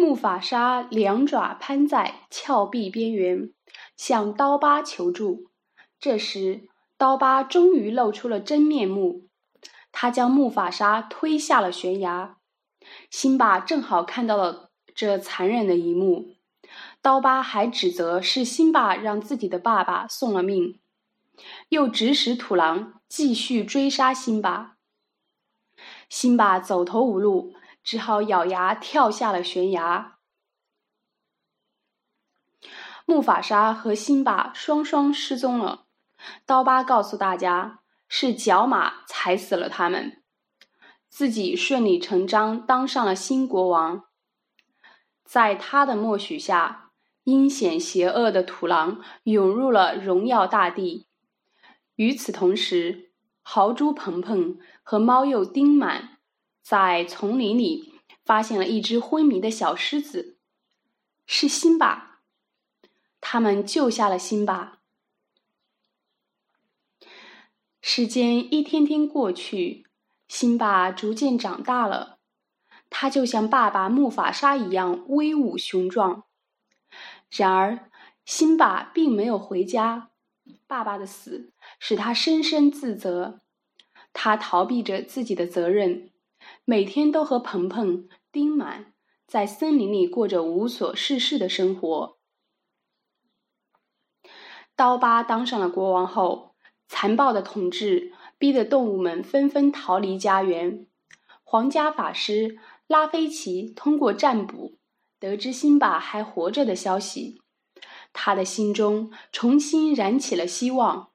木法沙两爪攀在峭壁边缘，向刀疤求助。这时，刀疤终于露出了真面目，他将木法沙推下了悬崖。辛巴正好看到了这残忍的一幕，刀疤还指责是辛巴让自己的爸爸送了命，又指使土狼继续追杀辛巴。辛巴走投无路。只好咬牙跳下了悬崖。木法沙和辛巴双双失踪了。刀疤告诉大家，是角马踩死了他们，自己顺理成章当上了新国王。在他的默许下，阴险邪恶的土狼涌入了荣耀大地。与此同时，豪猪鹏鹏和猫鼬丁满。在丛林里发现了一只昏迷的小狮子，是辛巴。他们救下了辛巴。时间一天天过去，辛巴逐渐长大了，他就像爸爸木法沙一样威武雄壮。然而，辛巴并没有回家，爸爸的死使他深深自责，他逃避着自己的责任。每天都和鹏鹏、丁满在森林里过着无所事事的生活。刀疤当上了国王后，残暴的统治逼得动物们纷纷逃离家园。皇家法师拉菲奇通过占卜得知辛巴还活着的消息，他的心中重新燃起了希望。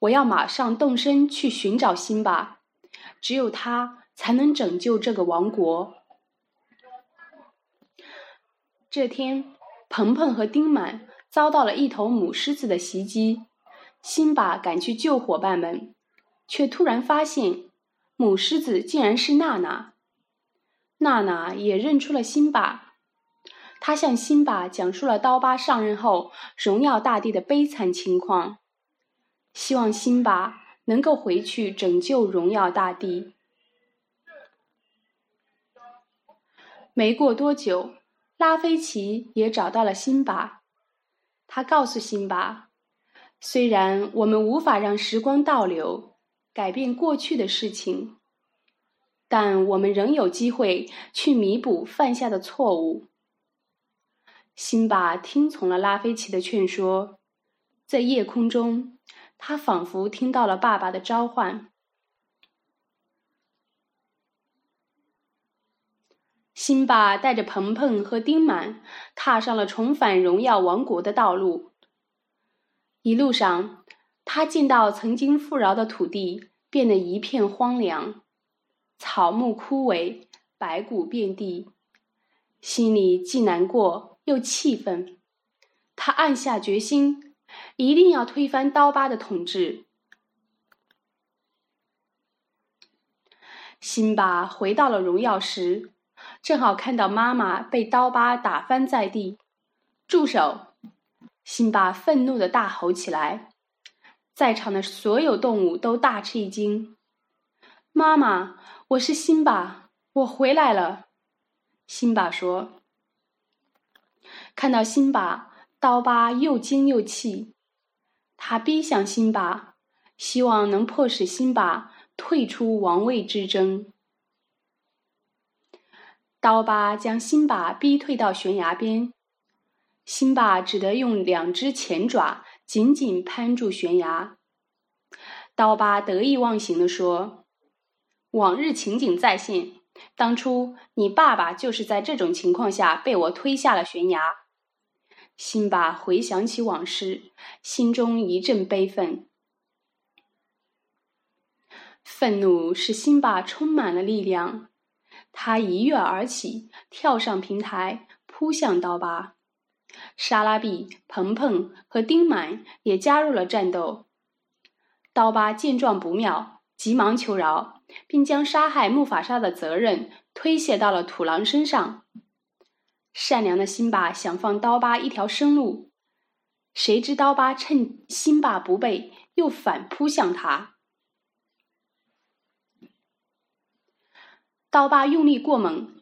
我要马上动身去寻找辛巴，只有他。才能拯救这个王国。这天，鹏鹏和丁满遭到了一头母狮子的袭击。辛巴赶去救伙伴们，却突然发现母狮子竟然是娜娜。娜娜也认出了辛巴，她向辛巴讲述了刀疤上任后荣耀大地的悲惨情况，希望辛巴能够回去拯救荣耀大地。没过多久，拉菲奇也找到了辛巴。他告诉辛巴：“虽然我们无法让时光倒流，改变过去的事情，但我们仍有机会去弥补犯下的错误。”辛巴听从了拉菲奇的劝说，在夜空中，他仿佛听到了爸爸的召唤。辛巴带着鹏鹏和丁满踏上了重返荣耀王国的道路。一路上，他见到曾经富饶的土地变得一片荒凉，草木枯萎，白骨遍地，心里既难过又气愤。他暗下决心，一定要推翻刀疤的统治。辛巴回到了荣耀时。正好看到妈妈被刀疤打翻在地，住手！辛巴愤怒的大吼起来，在场的所有动物都大吃一惊。妈妈，我是辛巴，我回来了。辛巴说。看到辛巴，刀疤又惊又气，他逼向辛巴，希望能迫使辛巴退出王位之争。刀疤将辛巴逼退到悬崖边，辛巴只得用两只前爪紧紧攀住悬崖。刀疤得意忘形地说：“往日情景再现，当初你爸爸就是在这种情况下被我推下了悬崖。”辛巴回想起往事，心中一阵悲愤。愤怒使辛巴充满了力量。他一跃而起，跳上平台，扑向刀疤。沙拉比、鹏鹏和丁满也加入了战斗。刀疤见状不妙，急忙求饶，并将杀害木法沙的责任推卸到了土狼身上。善良的辛巴想放刀疤一条生路，谁知刀疤趁辛巴不备，又反扑向他。刀疤用力过猛，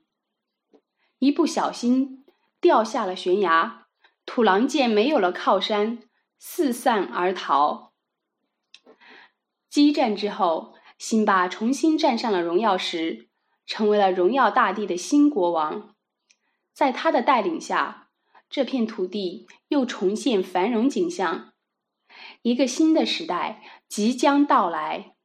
一不小心掉下了悬崖，土狼见没有了靠山，四散而逃。激战之后，辛巴重新站上了荣耀石，成为了荣耀大地的新国王。在他的带领下，这片土地又重现繁荣景象，一个新的时代即将到来。